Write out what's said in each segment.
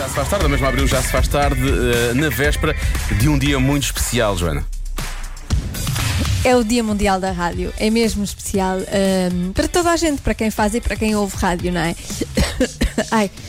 Já se faz tarde, a mesma abril já se faz tarde, eh, na véspera de um dia muito especial, Joana. É o Dia Mundial da Rádio. É mesmo especial ahm, para toda a gente, para quem faz e para quem ouve rádio, não é? Ai.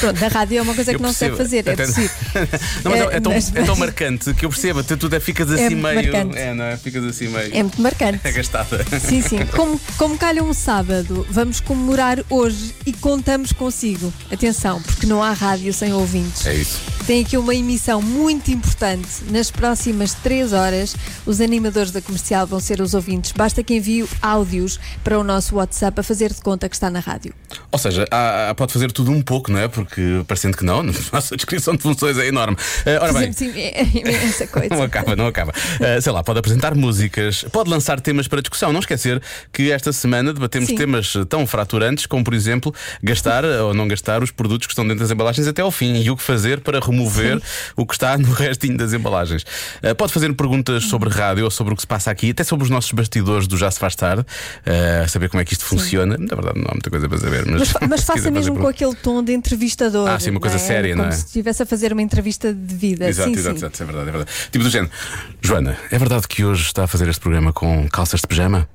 Pronto, a rádio é uma coisa que Eu não se deve fazer, percebo. é possível. não, mas é, É, é tão, mas- é tão marcante que eu percebo, até tu ficas assim muito meio. marcante. É, não é? Ficas assim meio. É muito marcante. É gastada. Sim, sim. Como, como calha um sábado, vamos comemorar hoje e contamos consigo. Atenção, porque não há rádio sem ouvintes. É isso. Tem aqui uma emissão muito importante. Nas próximas 3 horas, os animadores da comercial vão ser os ouvintes. Basta que envie áudios para o nosso WhatsApp a fazer de conta que está na rádio. Ou seja, há- há- pode fazer tudo um pouco, não é? Porque parecendo que não, a nossa descrição de funções é enorme. Eh, ora bem. Sim, sim, é imensa coisa. Não acaba, não acaba. Uh, sei lá, pode apresentar músicas, pode lançar temas para discussão. Não esquecer que esta semana debatemos Sim. temas tão fraturantes como, por exemplo, gastar ou não gastar os produtos que estão dentro das embalagens até ao fim e o que fazer para remover o que está no restinho das embalagens. Uh, pode fazer perguntas sobre rádio ou sobre o que se passa aqui, até sobre os nossos bastidores do Já Se Faz Tarde, uh, saber como é que isto funciona. Na verdade, não há muita coisa para saber, mas, Mas, mas faça mesmo com aquele tom de entrevistador. Ah, sim, uma coisa é? séria, Como não é? se estivesse a fazer uma entrevista de vida. Exato, sim, exato, sim. exato, é verdade, é verdade. Tipo do género, Joana, é verdade que hoje está a fazer este programa com calças de pijama?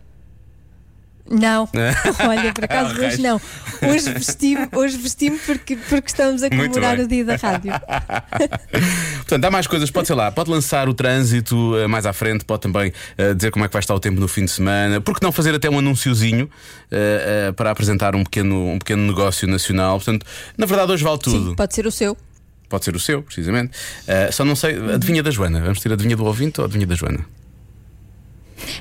Não, olha, por acaso hoje não. Hoje vesti-me hoje vesti porque, porque estamos a comemorar o dia da rádio. Portanto, há mais coisas, pode sei lá, pode lançar o trânsito eh, mais à frente, pode também eh, dizer como é que vai estar o tempo no fim de semana, porque não fazer até um anunciozinho eh, eh, para apresentar um pequeno, um pequeno negócio nacional. Portanto, na verdade, hoje vale tudo. Sim, pode ser o seu. Pode ser o seu, precisamente. Só não sei, adivinha da Joana. Vamos ter adivinha do ouvinte ou adivinha da Joana?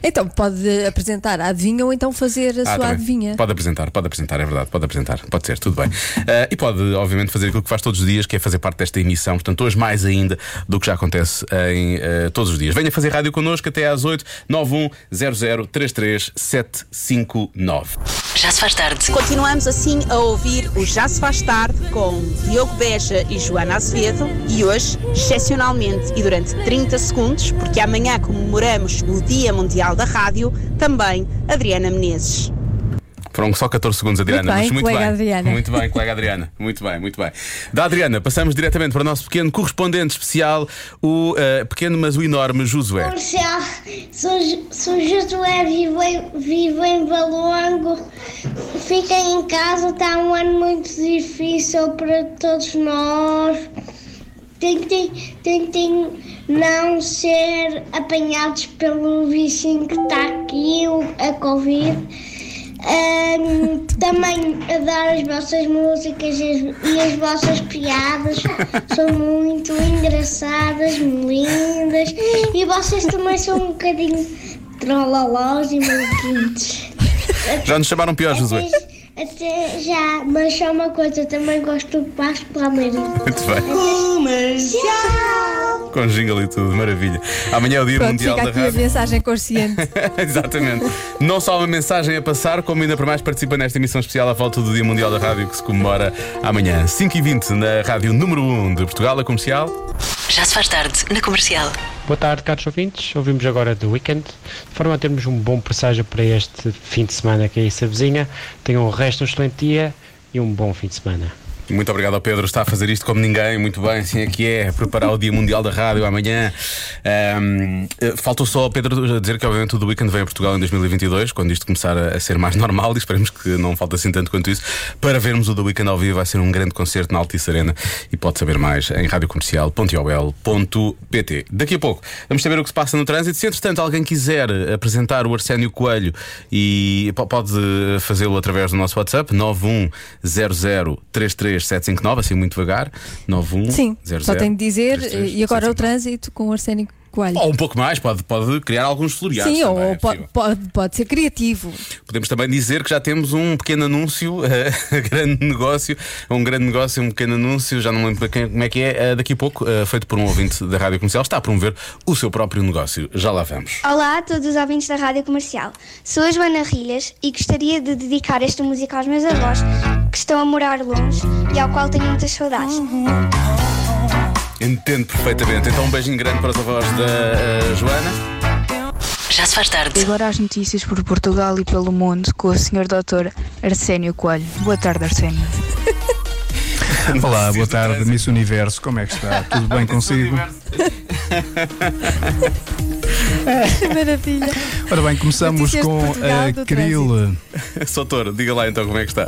Então, pode apresentar a adivinha ou então fazer a Ah, sua bem. adivinha. Pode apresentar, pode apresentar, é verdade, pode apresentar, pode ser, tudo bem. Eh, e pode, obviamente, fazer aquilo que faz todos os dias, que é fazer parte desta emissão, portanto, hoje mais ainda do que já acontece em eh, todos os dias. Venha fazer rádio connosco até às 8 910033759. Já se faz tarde. Continuamos assim a ouvir o Já se faz tarde com Diogo Beja e Joana Azevedo e hoje, excepcionalmente e durante 30 segundos, porque amanhã comemoramos o Dia Mundial da Rádio, também Adriana Menezes. Foram só 14 segundos, Adriana, bem, mas muito colega bem. Adriana. Muito bem, colega Adriana. Muito bem, muito bem. Da Adriana, passamos diretamente para o nosso pequeno correspondente especial, o eh, pequeno, mas o enorme Josué. Comercial, sou, Josué, vivo em, vivo em Valongo. Fiquem em casa, está um ano muito difícil para todos nós. Tentem, tentem não ser apanhados pelo bichinho que está aqui, o- a Covid. Ahm, também a dar as vossas músicas e as, e as vossas piadas são muito engraçadas, lindas e vocês também são um bocadinho trolalós e maluquinhos. Já nos chamaram pior, Josué. Até, já, mas só uma coisa, também gosto do Vasco Palmeiras. Muito bem. Com jingle e tudo, maravilha. Amanhã é o Dia Pronto, Mundial fica da aqui a Rádio. mensagem consciente. Exatamente. Não só uma mensagem a passar, como ainda para mais participa nesta emissão especial à volta do Dia Mundial da Rádio que se comemora amanhã, 5h20, na Rádio Número 1 de Portugal, a comercial. Já se faz tarde na Comercial. Boa tarde, caros ouvintes. Ouvimos agora The Weekend, de forma a termos um bom presságio para este fim de semana que aí se avizinha. Tenham o resto um excelente dia e um bom fim de semana. Muito obrigado ao Pedro, está a fazer isto como ninguém, muito bem, assim é que é, preparar o Dia Mundial da Rádio amanhã. Ahm, eh, faltou só ao Pedro dizer que, obviamente, o The Weekend vem a Portugal em 2022, quando isto começar a, ser mais normal, e esperemos que não falte assim tanto quanto isso, para vermos o The Weekend ao vivo. Vai ser um grande concerto na Altice Arena e pode saber mais em radiocomercial.ol.pt. Daqui a pouco vamos saber o que se passa no trânsito. Se entretanto alguém quiser apresentar o Arsénio Coelho e po- pode fazê-lo através do nosso WhatsApp 910033759, assim muito devagar. 91 Sim, só tenho de dizer. E agora o trânsito com o Arsénio coelho. Ou um pouco mais, pode, pode criar alguns floreados. Sim, também, ou é pode, pode, pode ser criativo. Podemos também dizer que já temos um pequeno anúncio, eh, grande negócio, um grande negócio, um pequeno anúncio, já não lembro quem- como é que é, eh, daqui a pouco, eh, feito por um ouvinte da Rádio Comercial, está a promover o seu próprio negócio. Já lá vamos. Olá a todos os ouvintes da Rádio Comercial. Sou a Joana Rilhas e gostaria de dedicar esta música aos meus avós que estão a morar longe e ao qual tenho muitas saudades. Entendo perfeitamente. Então, um beijinho grande para os avós da eh, Joana. Já se faz tarde. Agora as notícias por Portugal e pelo mundo com o Sr. Dr. Arsénio Coelho. Boa tarde, Arsénio. Olá, boa tarde, Miss Universo, como é que está? Tudo bem consigo? Maravilha. Ora bem, começamos Notícias de com Portugal, a do Krill. Soutor, diga lá então como é que está.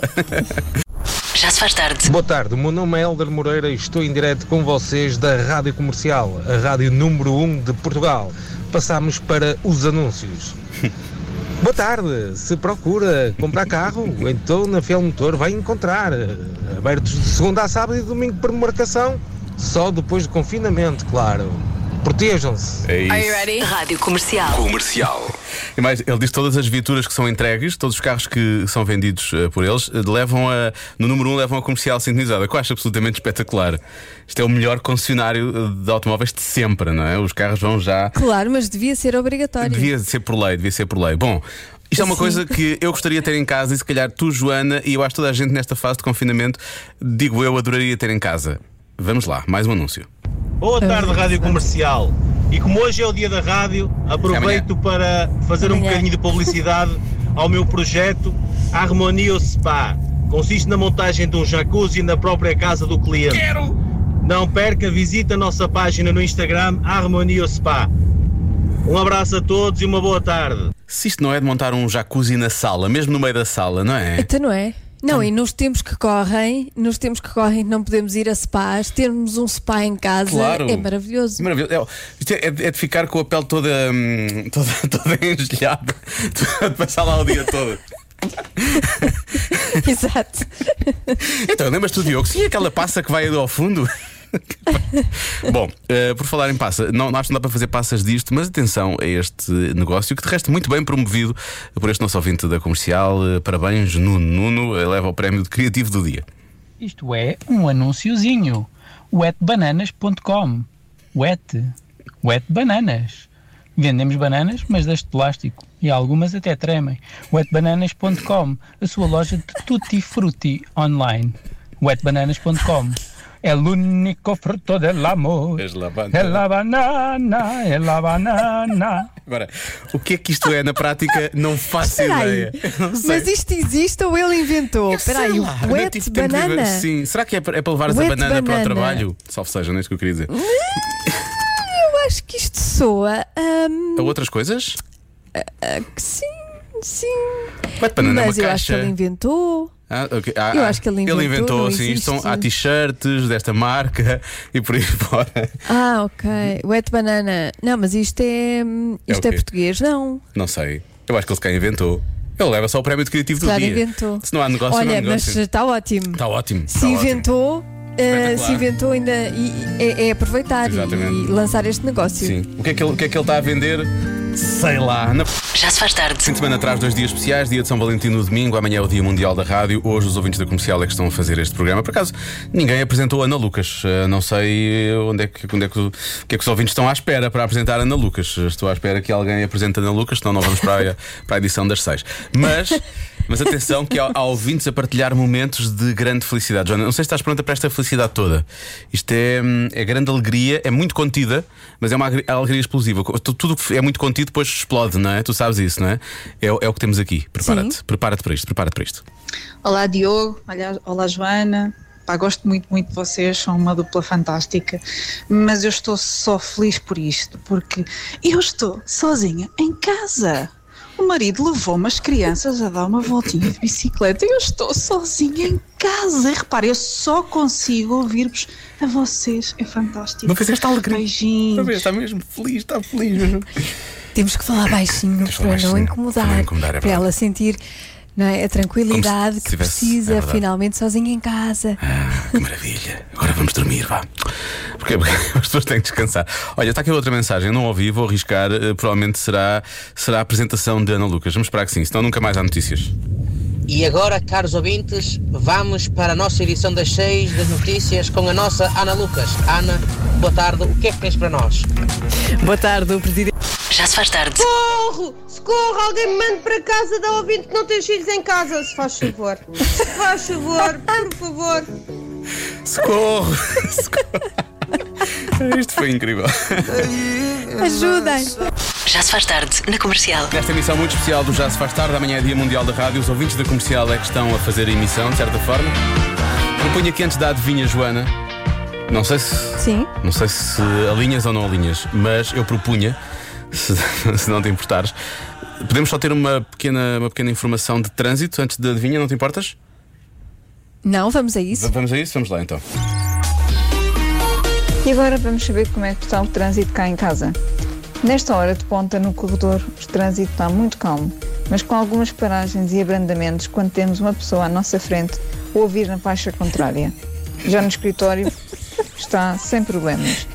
Já se faz tarde. Boa tarde, o meu nome é Helder Moreira e estou em direto com vocês da Rádio Comercial, a rádio número 1 de Portugal. Passamos para os anúncios. Boa tarde, se procura comprar carro, então na Fiel Motor vai encontrar. Abertos de segunda a sábado e domingo por marcação, só depois do confinamento, claro. Protejam-se. É isso. Rádio Comercial. Comercial. E mais, ele diz todas as viaturas que são entregues, todos os carros que são vendidos eh, por eles, eh, levam a, no número 1 um, levam a comercial sintonizada, que eu acho absolutamente espetacular. Isto é o melhor concessionário eh, de automóveis de sempre, não é? Os carros vão já. Claro, mas devia ser obrigatório. Devia ser por lei, devia ser por lei. Bom. Isto é uma Sim. coisa que eu gostaria de ter em casa e se calhar tu, Joana, e eu acho que toda a gente nesta fase de confinamento, digo eu, adoraria ter em casa. Vamos lá, mais um anúncio. Boa tarde, Rádio Comercial. E como hoje é o dia da rádio, aproveito para fazer um bocadinho de publicidade ao meu projeto Harmonio Spa. Consiste na montagem de um jacuzzi na própria casa do cliente. Quero! Não perca, visite a nossa página no Instagram Harmonio Spa. Um abraço a todos e uma boa tarde. Se isto não é de montar um jacuzzi na sala, mesmo no meio da sala, não é? Então não é? Não, e nos tempos que correm, nos tempos que correm não podemos ir a spas, termos um spa em casa Claro. é maravilhoso. É, isto é, é de ficar com a pele toda, hum, toda, toda engelhada, de passar lá o dia todo. Exato. Então, lembras-te do Diogo? Sim, aquela passa que vai ao fundo. Bom, eh, por falar em passa, não, não acho que dá para fazer passas disto, mas atenção a este negócio que de resto muito bem promovido por este nosso ouvinte da comercial. Eh, Parabéns, Nuno. Nuno eh, leva o prémio de criativo do dia. Isto é um anunciozinho. Wetbananas.com. Wet. Wet bananas. Vendemos bananas, mas das de plástico. E algumas até tremem. Wetbananas.com. A sua loja de tutti frutti online. Wetbananas.com. É o único fruto del amor. És la É la banana, é la banana. Agora, o que é que isto é na prática? Não faço ideia. Não. Mas isto existe ou ele inventou? Espera aí, wet ver. banana? Sim. Será que é para, é para levares Wet a banana, para o banana. trabalho? Salve seja, não é isso que eu queria dizer. Eu acho que isto soa. hum, A outras coisas? que sim, sim. É Mas eu acho que ele inventou. Ah, ok. Ah, Eu ah, acho que ele inventou, não sim. Isto são, existe. há t-shirts desta marca e por aí fora. Ah, ok. Wet banana. Não, mas isto é. hum, É Isto é, quê? português, não. Não sei. Eu acho que ele se inventou. Ele leva só o prémio de criativo do Já dia. inventou. Se não há negócio, Olha, não há mas negócio. está ótimo. Está ótimo. Se está ótimo. inventou, eh, se inventou ainda e, é, é aproveitar e, e lançar este negócio. Sim. O que, é que ele, o que é que ele está a vender? Sei lá. Na... Já se faz tarde. Fim de semana atrás, dois dias especiais, dia de São Valentim no domingo, amanhã é o Dia Mundial da Rádio. Hoje os ouvintes da comercial é que estão a fazer este programa. Por acaso, ninguém apresentou Ana Lucas. Eh, Não sei onde é que, onde é que, o que é que os ouvintes estão à espera para apresentar Ana Lucas. Estou à espera que alguém apresente Ana Lucas, senão não vamos para a, para a edição das seis. Mas. Mas atenção que há, há ouvintes a partilhar momentos de grande felicidade. Joana, não sei se estás pronta para esta felicidade toda. Isto é, hum, é grande alegria, é muito contida, mas é uma agri- alegria explosiva. Tu- Tudo que é muito contido depois explode, não é? Tu sabes isso, não é? É, o- é o que temos aqui. Prepara-te, prepara-te para isto, prepara-te para isto. Olá Diogo, olá, olá Joana. Pá, gosto muito, muito de vocês, são uma dupla fantástica, mas eu estou só feliz por isto, porque eu estou sozinha em casa. O marido levou-me as crianças a dar uma voltinha de bicicleta e eu estou sozinha em casa. E repare, eu só consigo ouvir-vos a vocês, é fantástico. Não fizeste alegria. Beijinhos. Está mesmo feliz, está feliz mesmo. Temos que falar baixinho para não baixinho, incomodar, para não incomodar, é para ela sentir Não é? A tranquilidade que tivesse- precisa, é finalmente sozinho em casa. Que maravilha. Agora vamos dormir, vá. Porque, porque as pessoas têm que descansar. Olha, está aqui outra mensagem. Eu não ouvi, vou arriscar. eh, provavelmente será, será a apresentação de Ana Lucas. Vamos esperar que sim, senão nunca mais há notícias. E agora, caros ouvintes, vamos para a nossa edição das 6 das notícias com a nossa Ana Lucas. Ana, boa tarde, o que é que tens para nós? Boa tarde, o presidente. Já se faz tarde. Socorro! Socorro! Alguém me mande para casa da ouvinte que não tem os filhos em casa, se faz favor. Se faz favor, por favor. Socorro! Socorro. Isto foi incrível. Ajudem! Já se faz tarde na comercial. Nesta emissão muito especial do Já Se Faz Tarde, amanhã é Dia Mundial da Rádio. Os ouvintes da comercial é que estão a fazer a emissão, de certa forma. Propunha que antes da adivinha, Joana, não sei se. Sim. Não sei se alinhas ou não alinhas, mas eu propunha, se, se não te importares, podemos só ter uma pequena, uma pequena informação de trânsito antes da adivinha, não te importas? Não, vamos a isso. Vamos a isso? Vamos lá então. E agora vamos saber como é que está o trânsito cá em casa. Nesta hora de ponta no corredor, o trânsito está muito calmo, mas com algumas paragens e abrandamentos quando temos uma pessoa à nossa frente ou ouvir na faixa contrária. Já no escritório está sem problemas.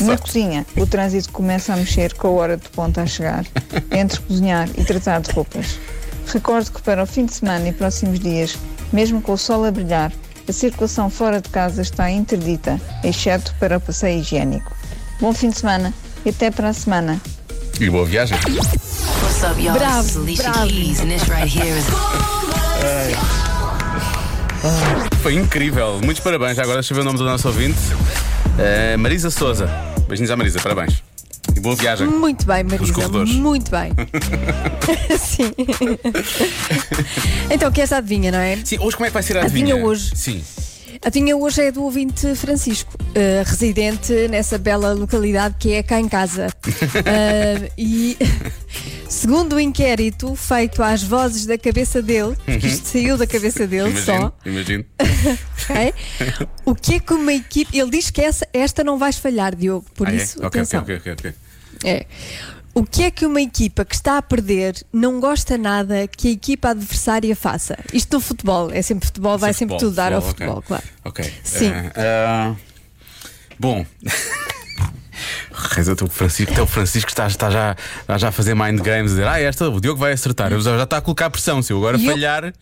Na cozinha, o trânsito começa a mexer com a hora de ponta a chegar, entre cozinhar e tratar de roupas. Recordo que para o fim de semana e próximos dias, mesmo com o sol a brilhar, a circulação fora de casa está interdita, exceto para o passeio higiênico. Bom fim de semana e até para a semana. E boa viagem. What's up, y'all? Bravo, Alicia bravo. Keys, and this right here is. Foi incrível. Muitos parabéns. Agora deixa eu ver o nome do nosso ouvinte. Eh, Marisa Souza. Beijinhos à Marisa, parabéns. E boa viagem. Muito bem, Marisa. Muito bem. Sim. então, queres a adivinha, não é? Sim, hoje como é que vai ser a Adivinha adivinha? hoje. Sim. A adivinha hoje é do ouvinte Francisco, eh, residente nessa bela localidade que é cá em casa. Eh, e segundo o inquérito feito às vozes da cabeça dele, porque isto saiu da cabeça dele Imagino, só. imagino. ok? O que é que uma equipe. Ele diz que essa, esta não vais falhar, Diogo, por Ah, é? isso. Ok, ok, atenção. ok, ok, ok. É. O que é que uma equipa que está a perder não gosta nada que a equipa adversária faça? Isto no futebol, é sempre futebol, vai sempre Futebol, tudo dar ao futebol, futebol, claro. Ok. Sim. Eh, ah, bom. Reza, o Francisco, o Francisco está, está já, está já a fazer mind games, a dizer, ah, esta, o Diogo vai acertar. Eu já, já está a colocar pressão. Se eu agora E eu- falhar,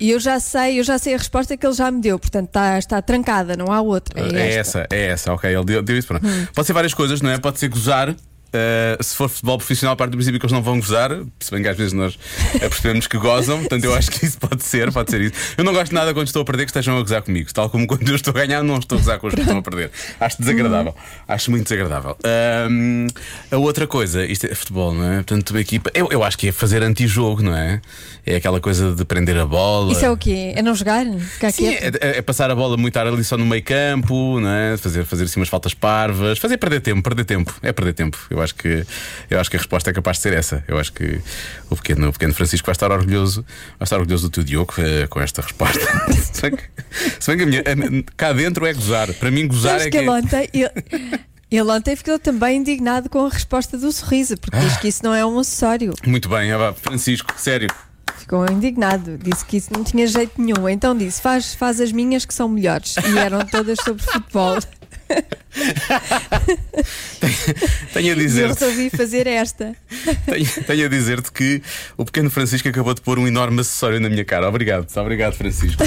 E eu já sei, eu já sei a resposta que ele já me deu, portanto está, está trancada, não há outra. É, é essa, é essa, ok. Ele deu, deu isso. Pronto. Hum. Pode ser várias coisas, não é? Pode ser gozar. Eh, se for futebol profissional, parte do princípio que eles não vão gozar, se bem que às vezes nós percebemos que gozam, portanto eu acho que isso pode ser, pode ser isso. Eu não gosto nada quando estou a perder que estejam a gozar comigo, tal como quando eu estou a ganhar, não estou a gozar com os que estão a perder. Acho desagradável, acho muito desagradável. Ahm, a outra coisa, isto é futebol, não é? Portanto, a equipa, eu, eu acho que é fazer antijogo, não é? É aquela coisa de prender a bola. Isso é o quê? É não jogar? Ficar Sim, é, é passar a bola muito ali só no meio campo, não é? fazer, fazer assim umas faltas parvas, fazer perder tempo, perder tempo, é perder tempo. Eu acho que, eu acho que a resposta é capaz de ser essa. Eu acho que o pequeno, o pequeno Francisco vai estar orgulhoso, vai estar orgulhoso do teu Diogo eh, com esta resposta. se, bem que, se bem que a minha, a- cá dentro é gozar. Para mim, gozar Sabes é que ele ontem. Ele, ele ontem ficou também indignado com a resposta do sorriso, porque diz que isso não é um acessório. Muito bem, ah, Francisco, sério. Ficou indignado, disse que isso não tinha jeito nenhum. Então disse: faz, faz as minhas que são melhores. E eram todas sobre futebol. Tenho a E eu resolvi fazer esta. Tenho, tenho a dizer-te que o pequeno Francisco acabou de pôr um enorme acessório na minha cara. Obrigado, obrigado, Francisco.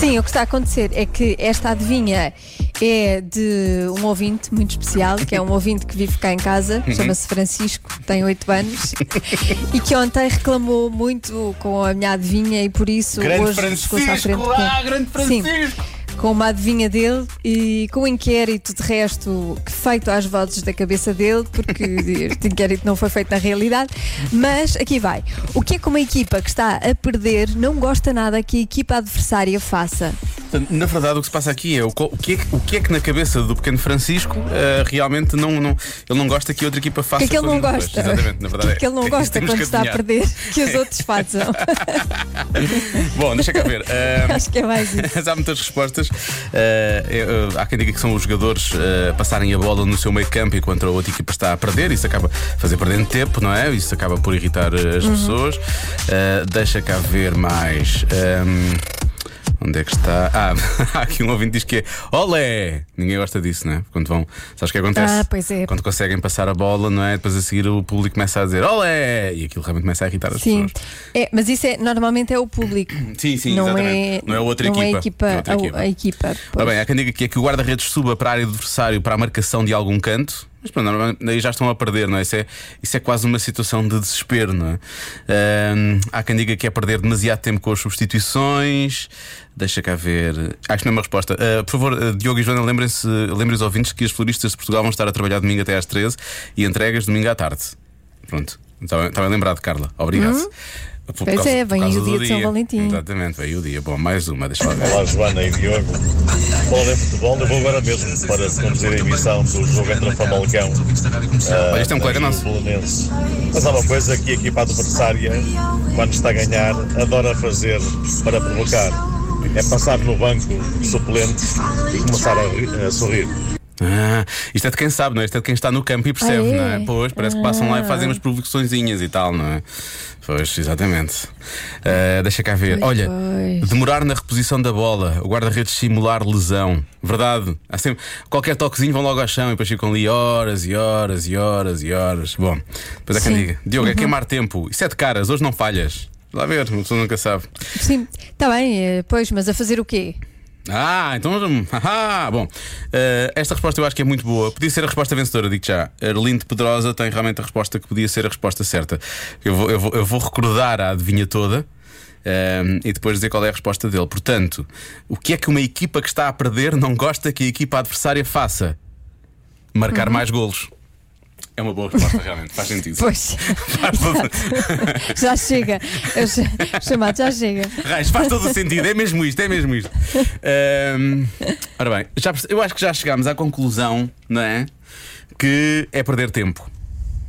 Sim, o que está a acontecer é que esta adivinha é de um ouvinte muito especial, que é um ouvinte que vive cá em casa, Uhum. chama-se Francisco, tem 8 anos, e que ontem reclamou muito com a minha adivinha e por isso Grande hoje ficou-se à frente Francisco! Ah, grande Sim, Francisco! com uma adivinha dele e com o inquérito de resto feito às vozes da cabeça dele, porque este inquérito não foi feito na realidade. Mas aqui vai. O que é que uma equipa que está a perder não gosta nada que a equipa adversária faça? Portanto, Na verdade, o que se passa aqui é o, o que, é que, o que é que na cabeça do pequeno Francisco eh, realmente não, não, ele não gosta que a outra equipa O faça que é que ele não gosta? Exatamente, na O verdade que é que ele não é. gosta Temos quando está a perder que os outros façam? Bom, deixa cá ver. Eh, Acho que é mais isso. Há muitas respostas. Eh, há quem diga que são os jogadores passarem a bola no seu meio campo enquanto a outra equipa está a perder. Isso acaba fazer perdendo tempo, não é? Isso acaba por irritar as Uhum. pessoas. Deixa cá ver mais. Ehm, Onde é que está? Ah, há aqui um ouvinte que diz que é Olé! Ninguém gosta disso, não é? Quando vão. Sabes o que acontece? Ah, pois é. Quando conseguem passar a bola, não é? Depois a seguir o público começa a dizer Olé! E aquilo realmente começa a irritar as Sim, pessoas. é, mas isso é, normalmente é o público. Sim, sim, não exatamente. é, Não é outra não É a equipa. equipa, Não é outra a- equipa. a equipa. Ora bem, há quem diga que é que o guarda-redes suba para a área do adversário para a marcação de algum canto. Mas pronto, aí já estão a perder, não é? Isso é, isso é quase uma situação de desespero, não é? Ahm, há quem diga que é perder demasiado tempo com as substituições. Deixa cá ver. Acho que não é uma resposta. Ah, por favor, ah, Diogo e Joana, lembrem-se, lembrem os ouvintes que as floristas de Portugal vão estar a trabalhar domingo até às 13 e entregas domingo à tarde. Pronto. Está bem lembrado, Carla. Obrigado. Hum? Por Pois causa- é, vem o dia de São Valentim. Exatamente, veio o dia. Bom, mais uma, deixa lá ver. Olá Joana e Diogo. Bola de futebol, eu vou agora mesmo para conduzir a emissão do jogo entre a Famalicão. Olha, este é um colega nosso. Belenenses. Mas há uma coisa que a equipa adversária, quando está a ganhar, adora fazer para provocar. É passar no banco suplente e começar a, a sorrir. Ah, isto é de quem sabe, não é? Isto é de quem está no campo e percebe, Ah, é? não é? Pois, parece que passam lá e Ah. fazem umas provocações e tal, não é? Pois, exatamente. Ah, deixa cá ver. Pois, Olha, demorar na reposição da bola, o guarda-redes simular lesão. Verdade. Há sempre, qualquer toquezinho vão logo ao chão e depois ficam ali horas e horas e horas e horas. Bom, depois há quem Sim. diga: Diogo, é Uhum. queimar tempo. Isso é de caras, hoje não falhas. Lá ver, uma pessoa nunca sabe. Sim, está bem, eh, pois, mas a fazer o quê? Ah, então. haha, bom, eh, esta resposta eu acho que é muito boa. Podia ser a resposta vencedora, digo já. Arlindo Pedrosa tem realmente a resposta que podia ser a resposta certa. Eu vou, eu vou, eu vou recordar a adivinha toda. ehm, e depois dizer qual é a resposta dele. Portanto, o que é que uma equipa que está a perder não gosta que a equipa adversária faça? Marcar Uhum. mais golos. É uma boa resposta, realmente. Faz sentido. Pois. Faz todo- já chega. Eu ch- chamado, já chega. Raios, faz todo o sentido, é mesmo isto, é mesmo isto. Ahm, ora bem, já eu acho que já chegámos à conclusão, não é? Que é perder tempo.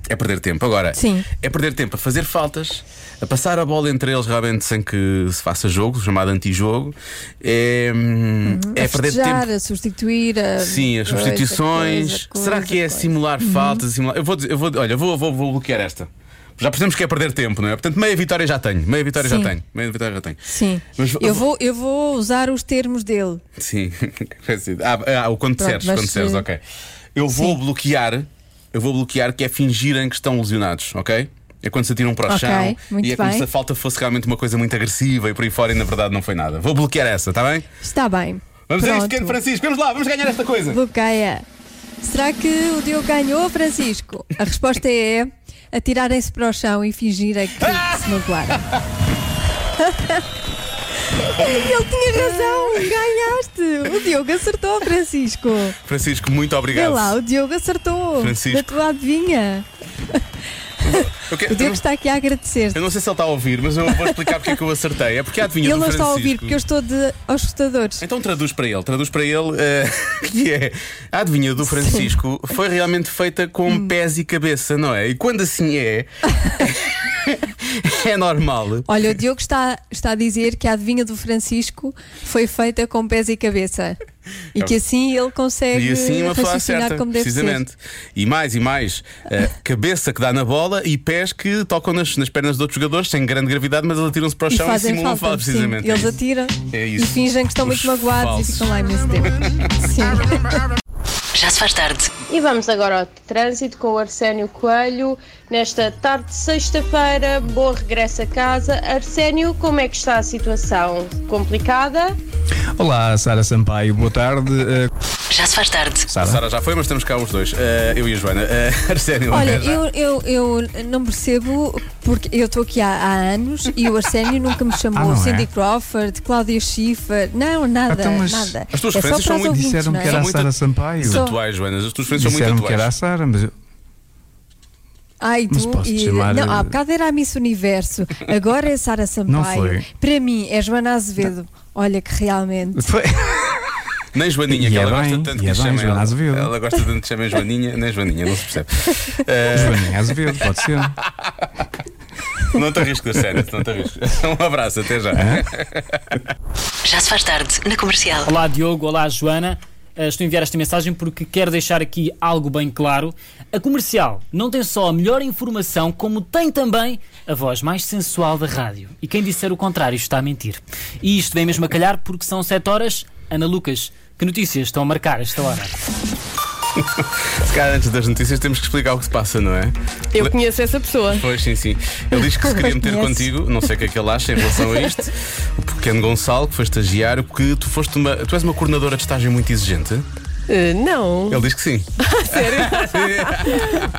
É perder tempo. Agora, Sim. é perder tempo a fazer faltas, a passar a bola entre eles realmente sem que se faça jogo, chamado antijogo. É, hum, é a perder festejar, tempo. a substituir. A Sim, as coisa, substituições. coisa, coisa, Será que é simular faltas? Simular... Eu vou dizer, eu vou, olha, vou, vou, vou bloquear esta. Já percebemos que é perder tempo, não é? Portanto, meia vitória já tenho. Meia vitória Sim. já tenho. Meia vitória já tenho. Sim. Mas- eu, vou, eu vou usar os termos dele. Sim. ah, ah, o quando Pronto, disseres, quando disseres, eh, ok. Eu vou bloquear, eu vou bloquear que é fingirem que estão lesionados, ok? É quando se atiram para o Ok, chão e é como bem. se a falta fosse realmente uma coisa muito agressiva e por aí fora e na verdade não foi nada. Vou bloquear essa, está bem? Está bem. Vamos a Pronto. isto, pequeno Francisco, vamos lá, vamos ganhar esta coisa. Bloqueia. Será que o Diogo ganhou, Francisco? A resposta é atirarem-se para o chão e fingirem que se magoaram. Ele tinha razão, ganhaste. O Diogo acertou, Francisco. Francisco, muito Vê obrigado. lá, o Diogo acertou. Francisco. Da tua adivinha. Eu, quero- O Diogo está aqui a agradecer. eu não sei se ele está a ouvir, mas eu vou explicar porque é que eu acertei. É porque a adivinha Ele não está a ouvir porque eu estou de, aos escutadores. Então traduz para ele, traduz para ele eh, que é a adivinha do Francisco foi realmente feita com Hum. pés e cabeça, não é? E quando assim é, é normal. Olha, o Diogo está, está a dizer que a adivinha do Francisco foi feita com pés e cabeça. E que assim ele consegue E assim uma pessoa raciocinar acerta, como deve precisamente. E mais e mais, eh, cabeça que dá na bola e pés que tocam nas, nas pernas de outros jogadores sem grande gravidade, mas eles atiram-se para o ser. E chão e fazem simulam falta, falta, sim. precisamente. É Eles atiram É e fingem que estão Os muito magoados falsos. e ficam lá imenso tempo. Sim. Já se faz tarde. E vamos agora ao trânsito com o Arsénio Coelho. Nesta tarde de sexta-feira, bom regresso a casa. Arsénio, como é que está a situação? Complicada? Olá, Sara Sampaio, boa tarde. Eh, Já se faz tarde. A Sara já foi, mas estamos cá os dois, eh, eu e a Joana. Eh, Arsénio, Olha, já- eu, eu, eu não percebo porque eu estou aqui há, há anos e o Arsénio nunca me chamou Ah, é? Cindy Crawford, Cláudia Schiffer, não, nada, Então, mas nada. As tuas é referências são muito- ouvintes, disseram-me não que é? era a muito Sara Sampaio. Só- atuais, Joana. As tuas referências são muito Disseram-me que atuais. era a Sara, mas eu- Ai, tu e- chamar, Não, eh, há bocado era a Miss Universo, agora é Sara Sampaio. foi. Para mim é Joana Azevedo. Olha que realmente. Foi. Nem Joaninha, E que é ela bem, gosta tanto que é bem, chamem ela. Ela gosta tanto que chamem Joaninha, nem Joaninha, não se percebe. Eh, Joaninha Azevedo, pode ser. não te arrisco, sério, não te arrisco. Um abraço, até já. Já se faz tarde na comercial. Olá Diogo, olá Joana. Eh, Estou a enviar esta mensagem porque quero deixar aqui algo bem claro. A comercial não tem só a melhor informação, como tem também a voz mais sensual da rádio. E quem disser o contrário está a mentir. E isto vem mesmo a calhar porque são 7 horas. Ana Lucas, que notícias estão a marcar esta hora? Se calhar antes das notícias temos que explicar o que se passa, não é? Eu conheço essa pessoa. Pois sim, sim. Ele diz que se queria meter contigo, não sei o que é que ele acha em relação a isto. O pequeno Gonçalo, que foi estagiário, porque tu foste uma. Tu és uma coordenadora de estágio muito exigente. Eh, não. Ele diz que sim. Sério?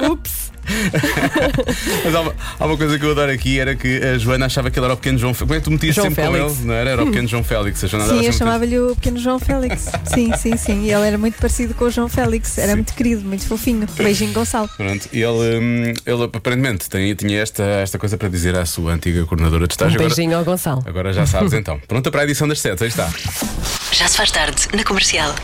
Ups. Mas há uma, há uma coisa que eu adoro aqui era que a Joana achava que ele era o pequeno João Félix. Como é que tu metias João sempre Félix. com ele? Não era? Era o pequeno João Félix. A Joana Sim, eu chamava-lhe o pequeno João Félix. Sim, sim, sim. E ele era muito parecido com o João Félix. Era muito querido, muito fofinho. Beijinho, Gonçalo. Pronto, e ele, hum, ele aparentemente tem, tinha esta, esta coisa para dizer à sua antiga coordenadora de estágio. Um beijinho ao Gonçalo. Agora, agora já sabes então. Pronta para a edição das 7, aí está. Já se faz tarde na comercial.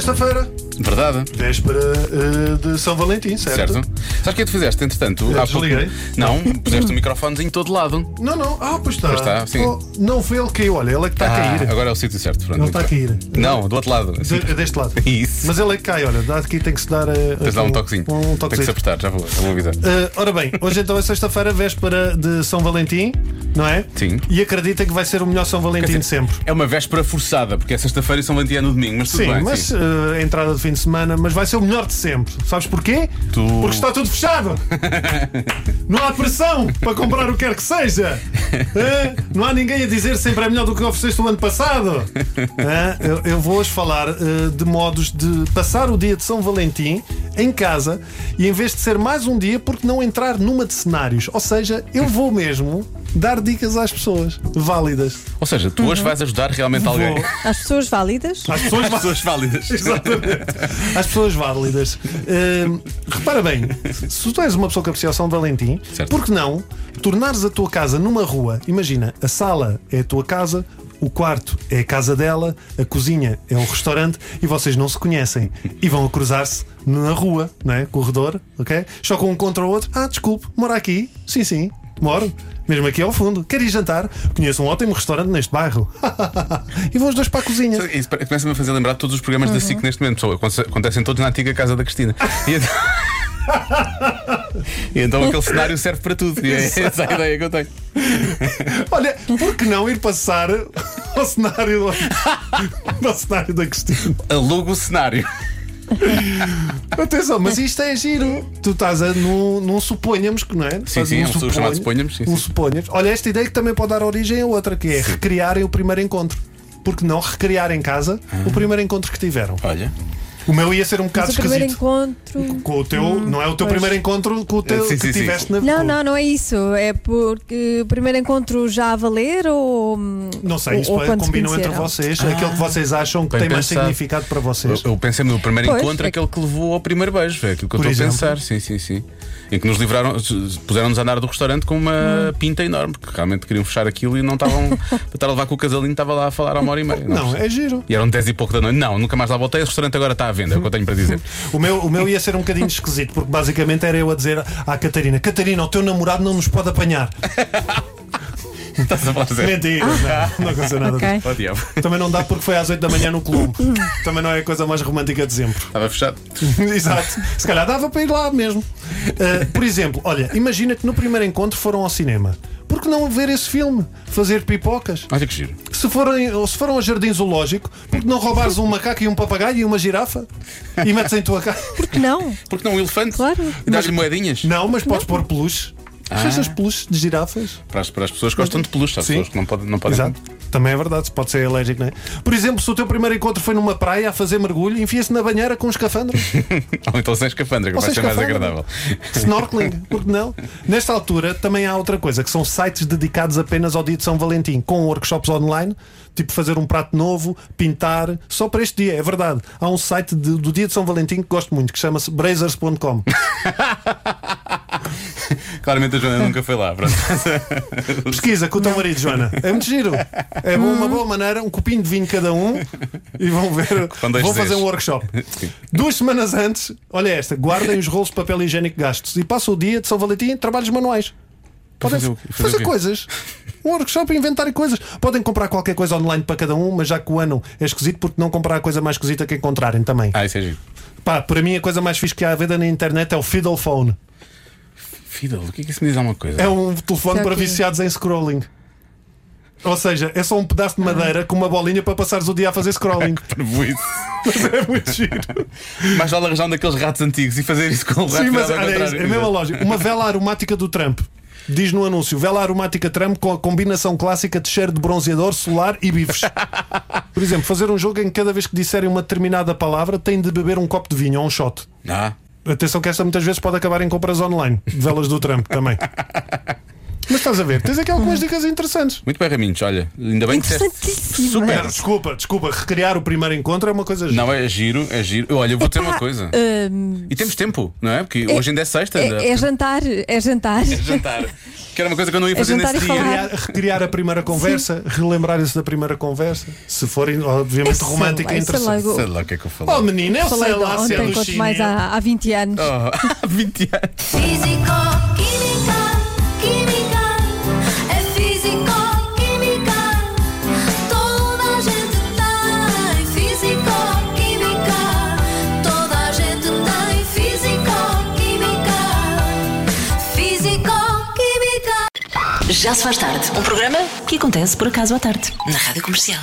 Sexta-feira. Verdade. Véspera eh, de São Valentim, certo? Certo? Sabes o que é que tu fizeste? Entretanto, Eu há pouco- desliguei. Não, puseste o microfonezinho em todo lado. Não, não. Ah, pois está. Pois está, sim. Oh, não foi ele que caiu, olha, ele é que está a Ah, cair. Agora é o sítio certo. Pronto, Ele está a cair. Não, do outro lado. De- deste lado. Isso. Mas ele é que cai, olha, aqui tem que se dar. eh, Tens um aqui toquezinho. Um Tem que toquezinho. se apertar, já vou, já vou avisar. Eh, ora bem, hoje então é sexta-feira, véspera de São Valentim, não é? Sim. E acreditem que vai ser o melhor São Valentim de sempre. É uma véspera forçada, porque é sexta-feira e São Valentim é no domingo, mas tudo Sim, bem. mas sim. eh, a entrada de fim de semana, mas vai ser o melhor de sempre. Sabes porquê? Tu- Porque está tudo fechado. Não há pressão para comprar o que quer que seja. Eh, Não há ninguém a dizer sempre é melhor do que ofereceste o ano passado. Eh, Eu, eu vou hoje falar eh, de modos de passar o dia de São Valentim em casa e em vez de ser mais um dia, porque não entrar numa de cenários. Ou seja, eu vou mesmo dar dicas às pessoas válidas. Ou seja, tu hoje vais ajudar realmente Vou. alguém. Às pessoas válidas? Às pessoas, Às pessoas válidas. Exatamente. Às pessoas válidas. Hum, repara bem, se tu és uma pessoa que aprecia o São Valentim, por que não tornares a tua casa numa rua? Imagina, a sala é a tua casa. O quarto é a casa dela, a cozinha é um restaurante e vocês não se conhecem e vão a cruzar-se na rua, não é? Corredor, ok? Chocam um contra o outro. Ah, desculpe, mora aqui? Sim, sim, moro. Mesmo aqui ao fundo. Quer ir jantar? Conheço um ótimo restaurante neste bairro. e vão os dois para a cozinha. Isso começa-me a fazer lembrar de todos os programas da Uhum. SIC neste momento. Acontecem todos na antiga casa da Cristina. E então, e então aquele cenário serve para tudo. E é essa a ideia que eu tenho. Olha, por que não ir passar ao cenário, ao cenário da Cristina? Aluga o cenário. Atenção, mas isto é giro. Tu estás a, num, num suponhamos que não é? Sim, sim, num um su- chamado suponhamos, sim, um sim. suponhamos. Olha, esta ideia que também pode dar origem a outra, que é recriarem o primeiro encontro. Porque não recriar em casa o primeiro encontro que tiveram? Ah. Olha. O meu ia ser um bocado Mas o primeiro esquisito. encontro. Com o teu, Hum, não é o teu pois. primeiro encontro com o teu Sim, que sim, sim. tiveste na Não, não, não é isso. É porque o primeiro encontro já a valer ou. Não sei, isso ou, ou quando se combinam entre conheceram? vocês, aquele que vocês acham que Bem tem mais pensado. significado para vocês. Eu, eu pensei no primeiro Pois, encontro, é aquele que levou ao primeiro beijo. É aquilo que eu Por estou a exemplo? pensar. Sim, sim, sim. Em que nos livraram, puseram-nos a andar do restaurante com uma Hum. pinta enorme, porque realmente queriam fechar aquilo e não estavam. para estar a levar com o casalinho, estava lá a falar há uma hora e meia. Não, é giro. E eram 10 e pouco da noite. Não, nunca mais lá voltei. O restaurante agora está à venda, é o que eu tenho para dizer. O meu, o meu ia ser um bocadinho esquisito, porque basicamente era eu a dizer à Catarina: Catarina, o teu namorado não nos pode apanhar. Estás a falar sério? Mentira, não, não aconteceu nada Ok. disso. Oh. Também não dá porque foi às 8 da manhã no Colombo. Também não é a coisa mais romântica de sempre. Estava fechado. Exato. Se calhar dava para ir lá mesmo. Uh, por exemplo, olha, imagina que no primeiro encontro foram ao cinema. Por que não ver esse filme? Fazer pipocas? Olha que giro. Se, forem, ou se foram ao jardim zoológico, por que não roubares um macaco e um papagaio e uma girafa? E metes em tua casa? Por que não? Porque não um elefante? Claro. E dás-lhe moedinhas? Não, mas podes pôr peluche. Ah. Arranjas peluche de girafas? Para as, para as pessoas que gostam de peluche, há Sim. pessoas que não podem. Não podem Exato. Também é verdade, pode ser alérgico, não é? Por exemplo, se o teu primeiro encontro foi numa praia a fazer mergulho, enfia-se na banheira com um escafandro. Ou então sem escafandra, que vai ser mais escafandro. agradável. Snorkeling, porque não? Nesta altura também há outra coisa, que são sites dedicados apenas ao dia de São Valentim, com workshops online, tipo fazer um prato novo, pintar, só para este dia, é verdade. Há um site de- do dia de São Valentim que gosto muito, que chama-se brazers.com. Claramente a Joana nunca foi lá. Pronto. Pesquisa com o teu marido, Joana. É muito giro. É bom- uma boa maneira, um copinho de vinho cada um e vão ver. Vão fazer um workshop. Sim. Duas semanas antes, olha esta, guardem os rolos de papel higiênico gastos e passam o dia de São Valentim em trabalhos manuais. Podem fazer? Fazer fazer, coisas. Um workshop, inventarem coisas. Podem comprar qualquer coisa online para cada um, mas já que o ano é esquisito, porque não comprar a coisa mais esquisita que encontrarem também. Ah, isso é giro. Pá, para mim a coisa mais fixe que há a ver na internet é o Fiddle Phone. Fiddle, o que é que isso me diz alguma coisa? É um telefone para viciados em scrolling. Ou seja, é só um pedaço de madeira com uma bolinha para passares o dia a fazer scrolling. Mas é muito giro. Mais vale arranjar um daqueles ratos antigos e fazer isso com o rato Sim, mas olha, é, é a mesma lógica. Uma vela aromática do Trump. Diz no anúncio: vela aromática Trump com a combinação clássica de cheiro de bronzeador, solar e bifes. Por exemplo, fazer um jogo em que cada vez que disserem uma determinada palavra têm de beber um copo de vinho ou um shot. Ah, Atenção que esta muitas vezes pode acabar em compras online. de Velas do Trump também. Mas estás a ver, tens aqui algumas dicas interessantes. muito bem, Raminhos. Olha, ainda bem que disseste. Super. Desculpa, desculpa, recriar o primeiro encontro é uma coisa gira. Não, é giro, é giro. Olha, eu vou dizer uma coisa. Hum, E temos tempo, não é? Porque hoje ainda é sexta. ainda- é, é jantar, é jantar. É jantar. Que era uma coisa que eu não ia É fazer nesse dia. Recriar, recriar a primeira conversa, relembrarem-se da primeira conversa. Se forem, obviamente, romântica e sei lá, interessante. eu- Sei lá o que é que eu falei. Oh, menina, eu Falei sei lá se é ontem, quanto mais há, há 20 anos. Oh, há 20 anos. Físico, química, Já se faz tarde. Um programa que acontece por acaso à tarde. Na Rádio Comercial.